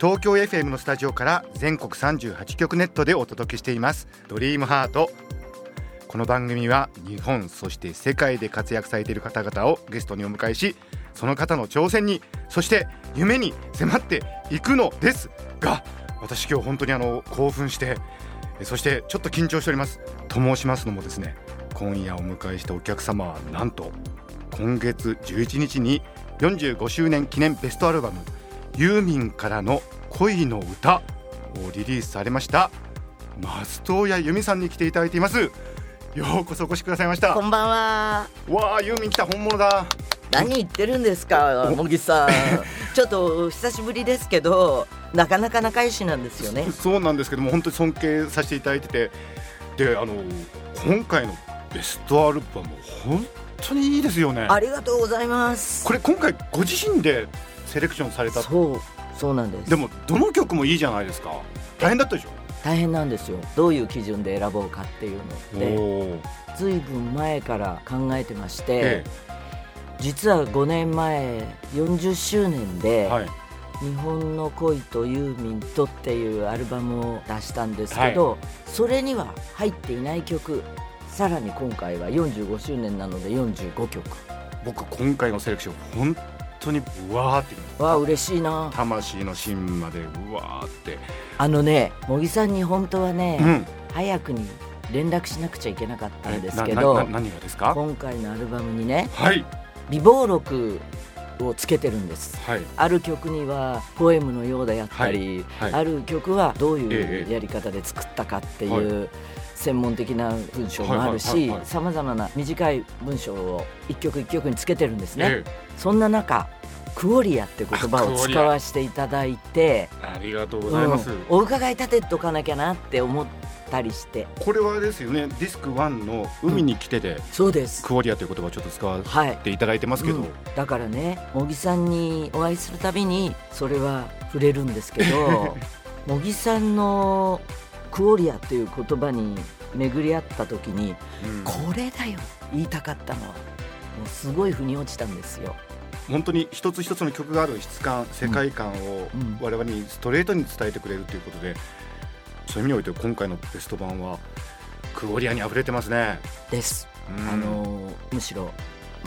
東京 FM のスタジオから全国38局ネットでお届けしています。ドリームハート。この番組は日本そして世界で活躍されている方々をゲストにお迎えしその方の挑戦にそして夢に迫っていくのですが私今日本当にあの興奮してそしてちょっと緊張しております。と申しますのもですね今夜お迎えしたお客様はなんと今月11日に45周年記念ベストアルバム「ユーミンからの恋の歌」をリリースされました松任谷由実さんに来ていただいていますようこそお越しくださいましたこんばんは。わあユーミン来た本物だ何言ってるんですか、茂木さん。ちょっと久しぶりですけど、なかなか仲良しなんですよね。そうなんですけども本当に尊敬させていただいててであの今回のベストアルバム本当にいいですよねありがとうございます。これ今回ご自身でセレクションされた。そう、そうなんです。でもどの曲もいいじゃないですか。大変だったでしょ。大変なんですよ。どういう基準で選ぼうかっていうので、おずいぶん前から考えてまして、え実は5年前40周年えで。はい。日本の恋とユーミンとっていうアルバムを出したんですけど、それには入っていない曲。さらに今回は45周年なので45曲。僕今回のセレクション本当にうわーって。わあ嬉しいな。魂の芯までうわーって。あのね茂木さんに本当はね、うん。早くに連絡しなくちゃいけなかったんですけなど何がですか？今回のアルバムにねはい。備忘録をつけてるんです。はい。ある曲にはポエムのようであったり、はい。ある曲はどういええうやり方で作ったかってはい。いう専門的な文章もあるはいはいしはいはい。さまざまな短い文章を一曲一曲につけてるんですね。えそんな中クオリアって言葉を使わせていただいて、えありがとうございます、うん。お伺い立てとかなきゃなって思ったりして。これはですよねディスク1の「海に来て」で、そうです。クオリアという言葉をちょっと使わはいせていただいてますけど、うん。だからね茂木さんにお会いするたびにそれは触れるんですけど 茂木さんのクオリアっていう言葉に巡り合った時に、うんこれだよ言いたかったのはもうすごい腑に落ちたんですよ。本当に一つ一つの曲がある質感世界観をうん我々にストレートに伝えてくれるということで、そういう意味において今回のベスト版はクオリアに溢れてますね。です。うんあのむしろ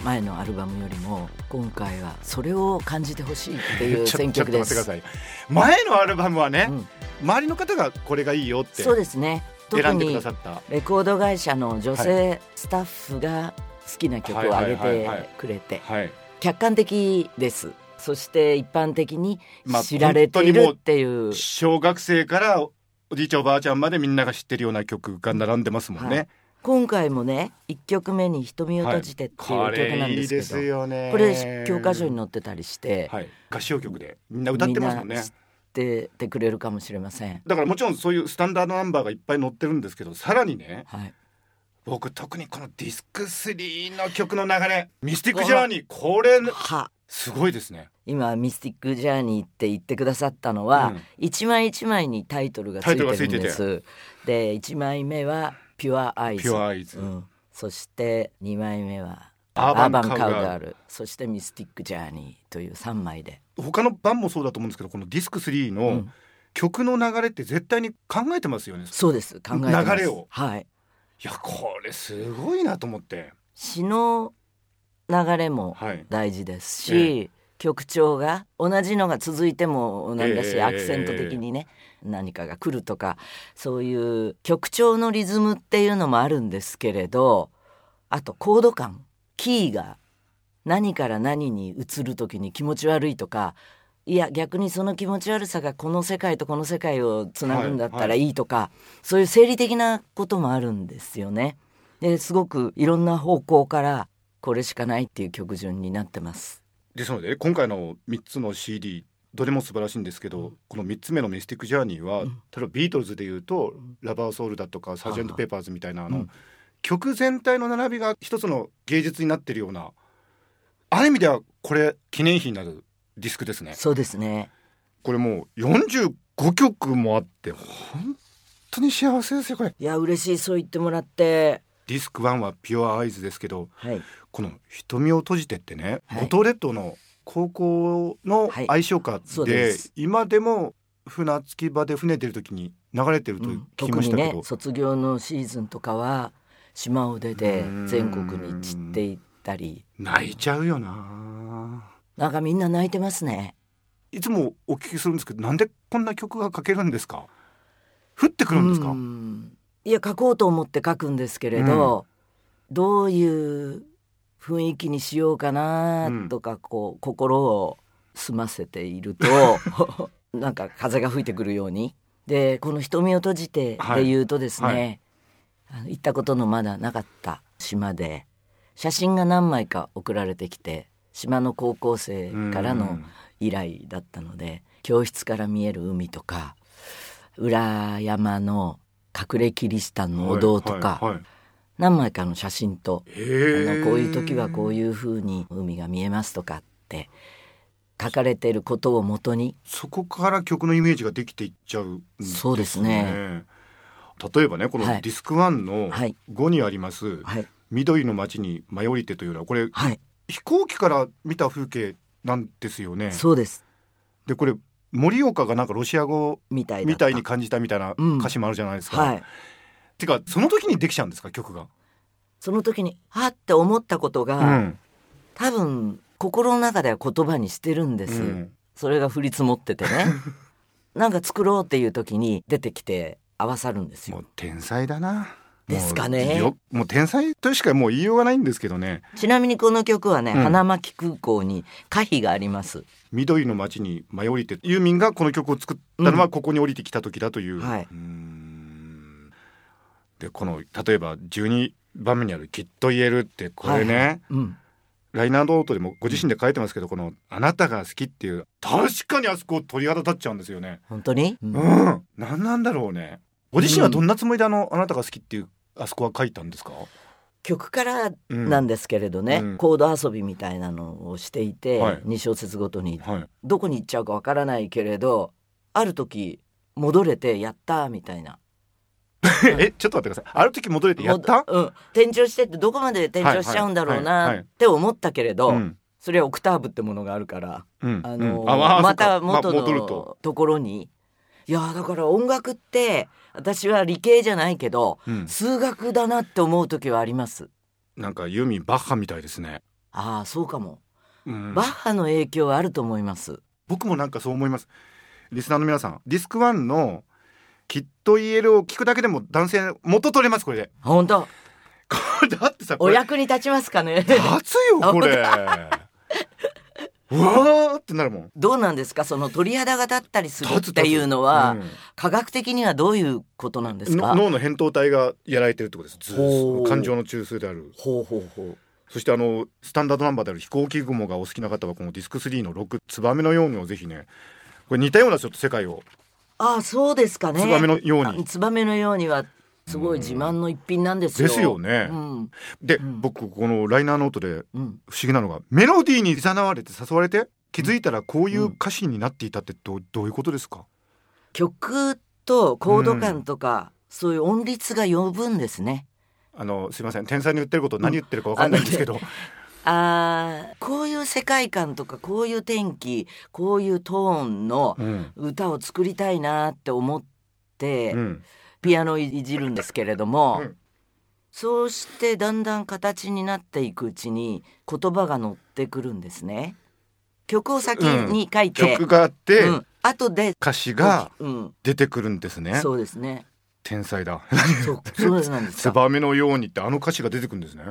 前のアルバムよりも今回はそれを感じてほしいっていう選曲です。前のアルバムはね、うん。周りの方がこれがいいよってそうですね。特選んでくにださった。レコード会社の女性スタッフが好きな曲を上げてくれてはい。客観的です。そして一般的にまあ知られているっていう、小学生からおじいちゃんおばあちゃんまでみんなが知ってるような曲が並んでますもんね、はい今回もね1曲目に「瞳を閉じて」っていうこ曲なんでですけど、すよね。これ教科書に載ってたりして、はい。合唱曲で。みんな歌ってますもんね。っててくれるかもしれません。だからもちろんそういうスタンダードナンバーがいっぱい載ってるんですけどさらにねはい、僕特にこのディスク3の曲の流れミスティックジャーニーこれは。すごいですね。今「ミスティック・ジャーニー」って言ってくださったのは、うん。一枚一枚にタイトルがついてるんです。で1枚目は「ピュア・アイズ」ピュアアイズ。うん、そして2枚目は「アーバンカウガールガール」そして「ミスティック・ジャーニー」という3枚で。他の版もそうだと思うんですけどこのディスク3のうん。曲の流れって絶対に考えてますよね、そうです。考えてます。流れを。はい。いやこれすごいなと思って。詩の流れもはい。大事ですし、曲調が同じのが続いてもなんだし、ええアクセント的にね何かが来るとかそういう曲調のリズムっていうのもあるんですけれどあとコード感キーが何から何に移る時に気持ち悪いとかいや逆にその気持ち悪さがこの世界とこの世界をつなぐんだったらいいとか、そういう生理的なこともあるんですよね。ですごくいろんな方向からこれしかないっていう曲順になってます。ですので今回の3つの CD どれも素晴らしいんですけど、この3つ目の「ミスティック・ジャーニーは」うん。例えばビートルズでいうと「ラバー・ソウル」だとか「サージェント・ペーパーズ」みたいなあの、うん。曲全体の並びが一つの芸術になってるようなある意味ではこれ記念碑になるディスクですね。そうですね。これもう45曲もあって本当に幸せですよこれ。いや嬉しい。そう言ってもらって。ディスク1は「ピュア・アイズ」ですけどはいこの「瞳を閉じて」ってね、はい。五島列島の高校のはい。愛称歌で,、今でも船着き場で船出る時に流れてると聞きましたけど、ね卒業のシーズンとかは島を出てうん。全国に散っていったり。泣いちゃうよな。なんかみんな泣いてますね。いつもお聞きするんですけどなんでこんな曲が書けるんですか？降ってくるんですか、うん。いや書こうと思って書くんですけれど、どういう雰囲気にしようかなとかこう心を澄ませていると なんか風が吹いてくるように。でこの「瞳を閉じて」で言うとですね、はい。はい行ったことのまだなかった島で写真が何枚か送られてきて島の高校生からの依頼だったので教室から見える海とか裏山の隠れキリシタンのお堂とか、はいはいはい何枚かの写真と、へー。あのこういう時はこういう風に海が見えますとかって書かれていることをもとに。そこから曲のイメージができていっちゃうんですそうですね。例えばねこのはいディスク1のはい。5にありますはい「緑の街に舞い降りて」というのはこれはい。飛行機から見た風景なんですよね。そうです。でこれ盛岡がなんかロシア語みたいに感じたみたいなうん歌詞もあるじゃないですか。はいてかその時にできちゃうんですか曲が？その時にはって思ったことが、うん。多分心の中では言葉にしてるんです、うん。それが降り積もっててね。なんか作ろうっていう時に出てきて合わさるんですよ。もう天才だな。ですかね。もう天才としかもう言いようがないんですけどね。ちなみにこの曲はね、うん。花巻空港に歌碑があります。緑の街に舞い降りてユーミンがこの曲を作ったのはここに降りてきた時だという。はい。うーんでこの例えば12番目にある「きっと言える」ってこれね、はいはい。うん。ライナーノートでもご自身で書いてますけどこの「あなたが好き」っていう確かにあそこ鳥肌立っちゃうんですよね。本当に、うん。うん、何なんだろうね。ご自身はどんなつもりであの、あなたが好きっていうあそこは書いたんですか？曲からうん。なんですけれどね、うん。コード遊びみたいなのをしていて、はい。2小節ごとに。はい。どこに行っちゃうかわからないけれどある時戻れてやったみたいなえ、ちょっと待ってください。ある時戻れてやった？うん転調してってどこまで転調しちゃうんだろうないって思ったけれど、うん。それはオクターブってものがあるから、うん。あのうんまた元。のところにいやーだから音楽って私は理系じゃないけどうん。数学だなって思う時はありますなんかユーミンバッハみたいですね。ああそうかも、うんバッハの影響はあると思います僕もなんかそう思います。リスナーの皆さん、ディスクワンのきっと言えるを聞くだけでも男性元取れますこれで。本当これだってさ、こおれ役に立ちますかね立つよこれ。うわーってなるもん。どうなんですか？その鳥肌が立ったりするっていうのは、科学的にはどういうことなんですか？の脳の扁桃体がやられてるってことです。感情の中枢である。ほうほうほうそしてあのスタンダードナンバーである飛行機雲がお好きな方はこのディスク3の6ツバメのようにをぜひねこれ似たようなちょっと世界をああそうですかね。ツバメのようあにツバメのようにはすごい自慢の一品なんですよ。ですよね。うん。で、うん。僕このライナーノートでうん、不思議なのがメロディーに誘われて誘われて気づいたらこういう歌詞になっていたってどうどういうことですか？曲とコード感とか、そういう音律が呼ぶんですね。あのすいません。天才に言ってること何言ってるかわかんないんですけど、あー。こういう世界観とかこういう天気こういうトーンのうん歌を作りたいなって思って、うん。ピアノをいじるんですけれども、うん。そうしてだんだん形になっていくうちに言葉が乗ってくるんですね。曲を先に書いて、曲があって、うん、後で歌詞がうん、出てくるんですね。そうですね。天才だそうそうなんですツか。バメのようにってあの歌詞が出てくるんですね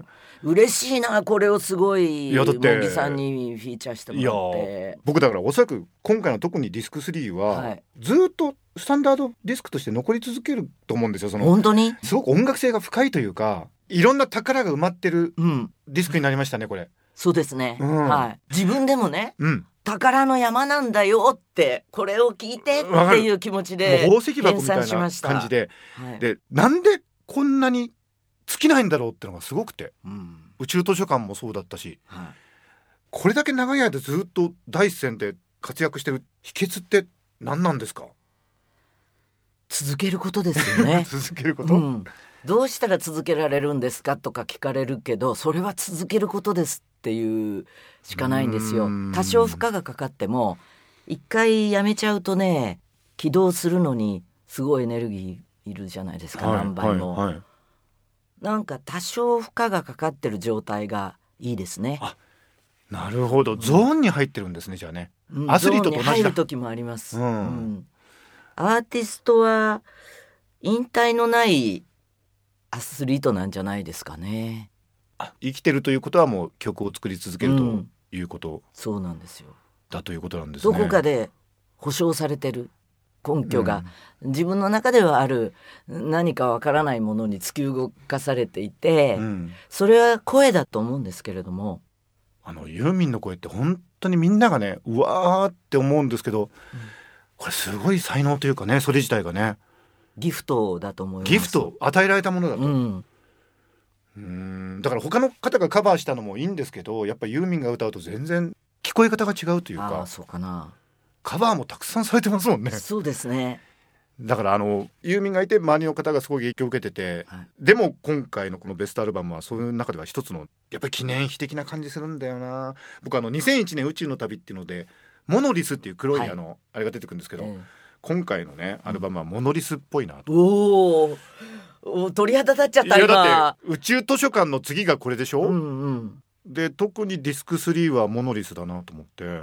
嬉しいなこれをすごいいやだってさんにフィーチャーしてもらって。僕だからおそらく今回の特にディスク3は、はいずーっとスタンダードディスクとして残り続けると思うんですよその本当に？すごく音楽性が深いというかいろんな宝が埋まってるうん。ディスクになりましたねこれそうですね。うんはい。自分でもね、うん宝の山なんだよってこれを聞いてっていう気持ちで宝石箱みたいな感じで。はい。でなんでこんなに尽きないんだろうってのがすごくて。うん。宇宙図書館もそうだったし。はい。これだけ長い間ずっと第一線で活躍してる秘訣って何なんですか？続けることですよね。続けること、うん、どうしたら続けられるんですかとか聞かれるけどそれは続けることですっていうしかないんですよ。うん。多少負荷がかかっても一回やめちゃうとね起動するのにすごいエネルギーいるじゃないですか、何倍も、はいはい。なんか多少負荷がかかってる状態がいいですね。あなるほど。ゾーンに入ってるんですねじゃあね。うんアスリートと同じ入る時もあります、うん。アーティストは引退のないアスリートなんじゃないですかね。あ生きてるということはもう曲を作り続けるとうん。いうことそうなんですよだということなんですね、どこかで保証されてる根拠が、自分の中ではある何かわからないものに突き動かされていて、うん。それは声だと思うんですけれども。あのユーミンの声って本当にみんながねうわーって思うんですけど、これすごい才能というかねそれ自体がね。ギフトだと思います。ギフト与えられたものだと、うんうん。だから他の方がカバーしたのもいいんですけどやっぱユーミンが歌うと全然聞こえ方が違うというかそうかな。カバーもたくさんされてますもんね。そうですね。だからあのユーミンがいて周りの方がすごい影響を受けてて、はい。でも今回のこのベストアルバムはそういう中では一つのやっぱり記念碑的な感じするんだよな。僕あの2001年宇宙の旅っていうのでモノリスっていう黒いあの、あれが出てくるんですけど、え今回のねアルバムはモノリスっぽいなえと。お鳥肌立っちゃったいだって宇宙図書館の次がこれでしょ、うんうん。で特にディスク3はモノリスだなと思って。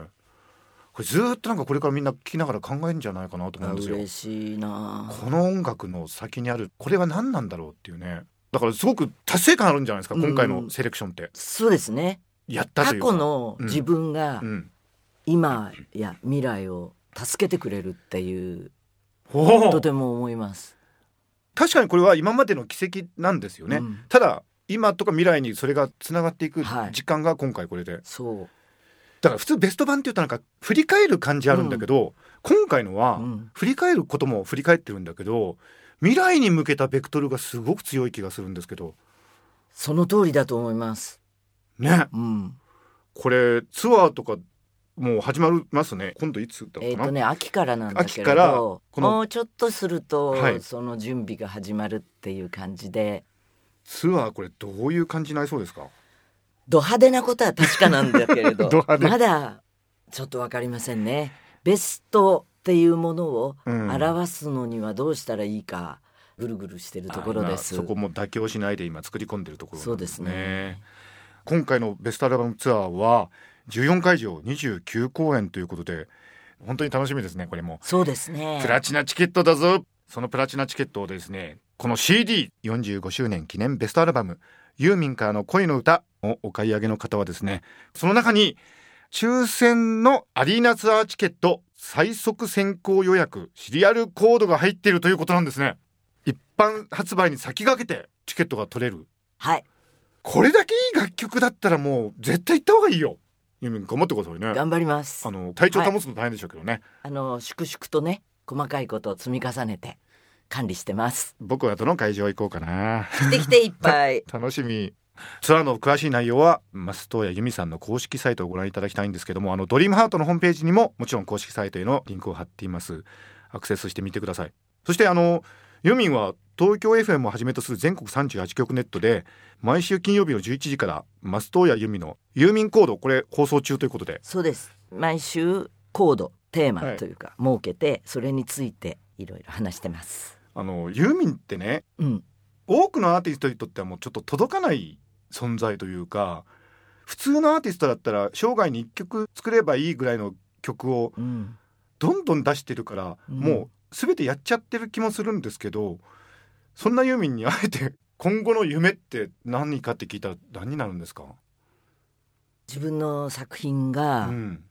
これずーっとなんかこれからみんな聞きながら考えるんじゃないかなと思あうんですよ。嬉しいな。この音楽の先にあるこれは何なんだろうっていうね。だからすごく達成感あるんじゃないですか今回のセレクションって、そうですね。やったと過いうか去の自分がうん、今や未来を助けてくれるっていう。とても思います。確かにこれは今までの奇跡なんですよね、うん。ただ今とか未来にそれがつながっていくはい。時間が今回これで、そだから普通ベスト版っていうとなんか振り返る感じあるんだけど、今回のはう、うん、振り返ることも振り返ってるんだけど未来に向けたベクトルがすごく強い気がするんですけど。その通りだと思います。ね。うん、これツアーとかもう始まりますね。今度いつだえっ、とね秋からなんだけれどもうちょっとすると、はい。その準備が始まるっていう感じで。ツアーこれどういう感じになりそうですか？ド派手なことは確かなんだけれど。まだちょっとわかりませんね。ベストっていうものをうん。表すのにはどうしたらいいかぐるぐるしてるところです。そこも妥協しないで今作り込んでるところなんそうですね。今回のベストアルバムツアーは14会場29公演ということで本当に楽しみですねこれも。そうですね。プラチナチケットだぞ。そのプラチナチケットをですねこの CD45 周年記念ベストアルバムユーミンからの恋の歌をお買い上げの方はですねその中に抽選のアリーナツアーチケット最速先行予約シリアルコードが入っているということなんですね。一般発売に先駆けてチケットが取れる。はい。これだけいい楽曲だったらもう絶対行った方がいいよユーミン頑張ってくださいね。頑張ります。あの体調保つの大変でしょうけどね、あの粛々とね細かいことを積み重ねて管理してます。僕はどの会場行こうかな。来てきていっぱい。楽しみ。ツアーの詳しい内容は増戸谷由美さんの公式サイトをご覧いただきたいんですけどもあのドリームハートのホームページにももちろん公式サイトへのリンクを貼っています。アクセスしてみてください。そしてあのユーミンは東京 FM をはじめとする全国38局ネットで毎週金曜日の11時から増戸谷由美のユーミンコードこれ放送中ということでそうです。毎週コードテーマはいというか、設けてそれについていろいろ話してます。あのユーミンってねうん。多くのアーティストにとってはもうちょっと届かない存在というか普通のアーティストだったら生涯に1曲作ればいいぐらいの曲をうん。どんどん出してるから、うんもう全てやっちゃってる気もするんですけどそんなユーミンにあえて 今後の夢って何かって聞いたら何になるんですか、自分の作品うがん、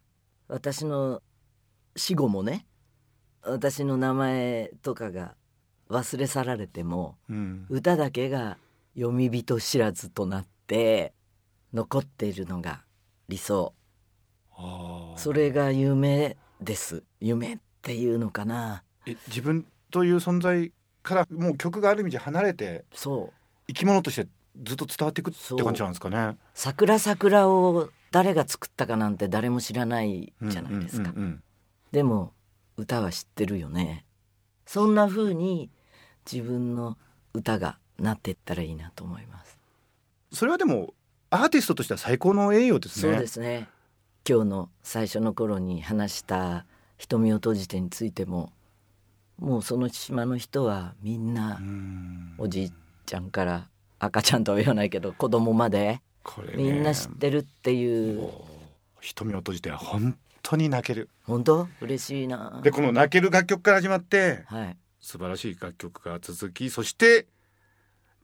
私の死後もね私の名前とかが忘れ去られてもうん、歌だけが読み人知らずとなって残っているのが理想。それが夢です。夢っていうのかなえ自分という存在からもう曲がある意味じゃ離れてそう。生き物としてずっと伝わっていくって感じなんですかね。桜桜を誰が作ったかなんて誰も知らないじゃないですか、でも歌は知ってるよね。そんな風に自分の歌がなっていったらいいなと思います。それはでもアーティストとしては最高の栄誉ですね。そうですね。今日の最初の頃に話した瞳を閉じてについてももうその島の人はみんなうん。おじいちゃんから赤ちゃんとは言わないけど子供までみんな知ってるっていう。瞳を閉じて本当に泣ける。本当？嬉しいな。でこの泣ける楽曲から始まってはい。素晴らしい楽曲が続きそして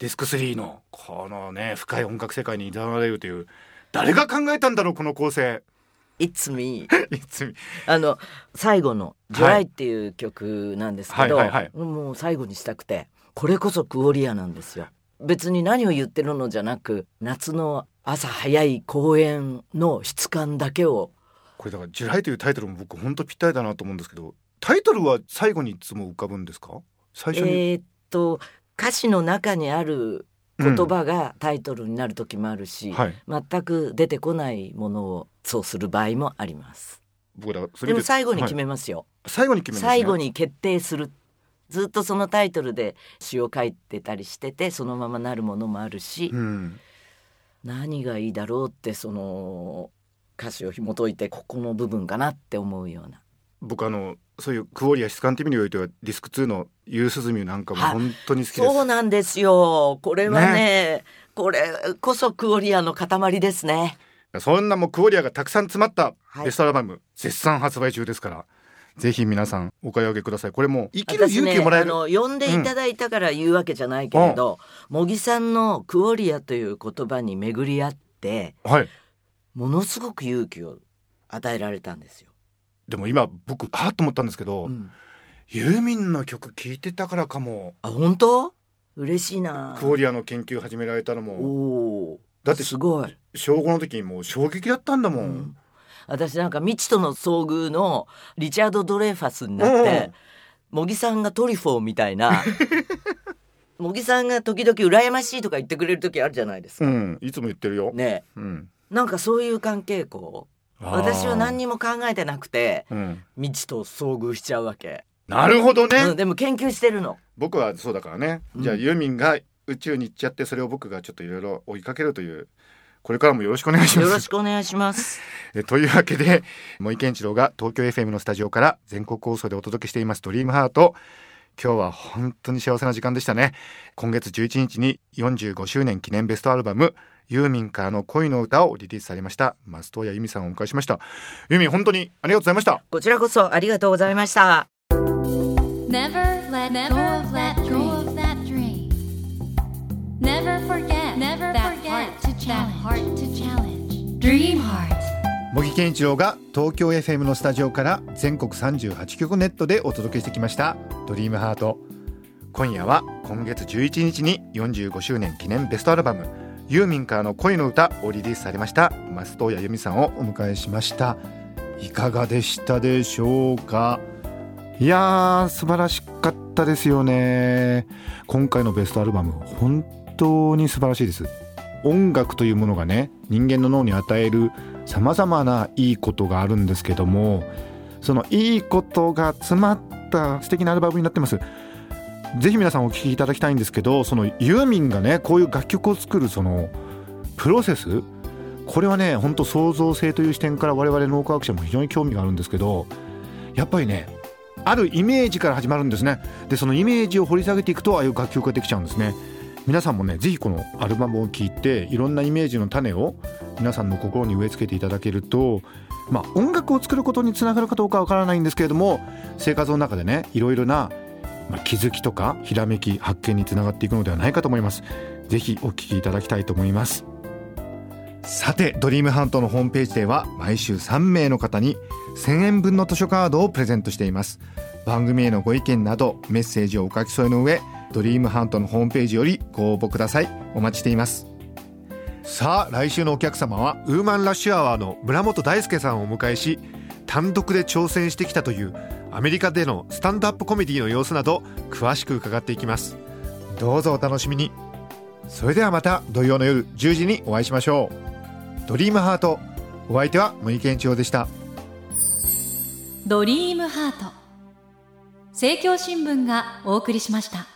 ディスク3のこのね深い音楽世界に挑まれるという誰が考えたんだろうこの構成 It's me いつみあの最後の「ジョライ」っていう曲なんですけど、もう最後にしたくてこれこそクオリアなんですよ。別に何を言ってるのじゃなく夏の朝早い公園の質感だけを。これだから「ジュライ」というタイトルも僕本当ぴったりだなと思うんですけどタイトルは最後にいつも浮かぶんですか？最初に、えーっと歌詞の中にある言葉がタイトルになる時もあるし、はい。全く出てこないものをそうする場合もあります。僕だでも最後に決め、めますよ、はい。最後に決めますね。最後に決定する。ずっとそのタイトルで詩を書いてたりしててそのままなるものもあるし、うん。何がいいだろうってその歌詞を紐解いてここの部分かなって思うような。僕あのそういうクオリア質感っていう意味においてはディスク2の「夕涼み」なんかもはい。本当に好きです。そうなんですよ。これはねこれこそクオリアの塊ですね。そんなもうクオリアがたくさん詰まったはい。ベストアルバム、絶賛発売中ですからぜひ皆さんお買い上げください。これもう生きる勇気をもらえる、私ね、あの呼んでいただいたから言うわけじゃないけれど、茂木さんのクオリアという言葉に巡り合ってはい。ものすごく勇気を与えられたんですよ。でも今僕はっと思ったんですけど、うん。ユーミンの曲聴いてたからかも。あ本当？嬉しいな。クオリアの研究始められたのも。おお。だってすごい。小5の時にもう衝撃だったんだもん、うん。私なんか未知との遭遇のリチャード・ドレーファスになって茂木さんがトリフォーみたいな。茂木さんが時々羨ましいとか言ってくれる時あるじゃないですか。うん、いつも言ってるよ、ねうん、なんかそういう関係こう私は何にも考えてなくてうん、未知と遭遇しちゃうわけ、なるほどね、うん、でも研究してるの。僕はそうだからね、うん。じゃあユーミンが宇宙に行っちゃってそれを僕がちょっといろいろ追いかけるというこれからもよろしくお願いしまよろすしくお願いします。えというわけで森健一郎が東京 FM のスタジオから全国放送でお届けしています「ドリームハート。今日は本当に幸せな時間でしたね。今月11日に45周年記念ベストアルバムユーミンからの恋の歌をリリースされました。松任谷由実さんをお迎えしました。ユーミン本当にありがとうございました。こちらこそありがとうございました。Never let go of that dream. Never forget Never that forget heart to that heart to challenge. Dream Heart. 茂木健一郎が東京 FM のスタジオから全国38局ネットでお届けしてきました「ドリームハート。今夜は今月11日に45周年記念ベストアルバム「ユーミンからの恋の歌」をリリースされました松任谷由実さんをお迎えしました。いかがでしたでしょうか？いやー素晴らしかったですよね。今回のベストアルバム本当に素晴らしいです。音楽というものがね人間の脳に与えるさまざまないいことがあるんですけどもそのいいことが詰まった素敵なアルバムになってます。ぜひ皆さんお聴きいただきたいんですけどそのユーミンがねこういう楽曲を作るそのプロセス？これはね本当創造性という視点から我々脳科学者も非常に興味があるんですけどやっぱりねあるイメージから始まるんですね。でそのイメージを掘り下げていくとああいう楽曲ができちゃうんですね。皆さんもねぜひこのアルバムを聴いていろんなイメージの種を皆さんの心に植え付けていただけるとまあ音楽を作ることにつながるかどうかわからないんですけれども生活の中でねいろいろな、まあ、気づきとかひらめき発見につながっていくのではないかと思います。ぜひお聴きいただきたいと思います。さてドリームハントのホームページでは毎週3名の方に1000円分の図書カードをプレゼントしています。番組へのご意見などメッセージをお書き添えの上ドリームハントのホームページよりご応募ください。お待ちしています。さあ来週のお客様はウーマンラッシュアワーの村本大輔さんをお迎えし単独で挑戦してきたというアメリカでのスタンドアップコメディの様子など詳しく伺っていきます。どうぞお楽しみに。それではまた土曜の夜10時にお会いしましょう。ドリームハート。お相手は森健一郎でした。ドリームハート。政教新聞がお送りしました。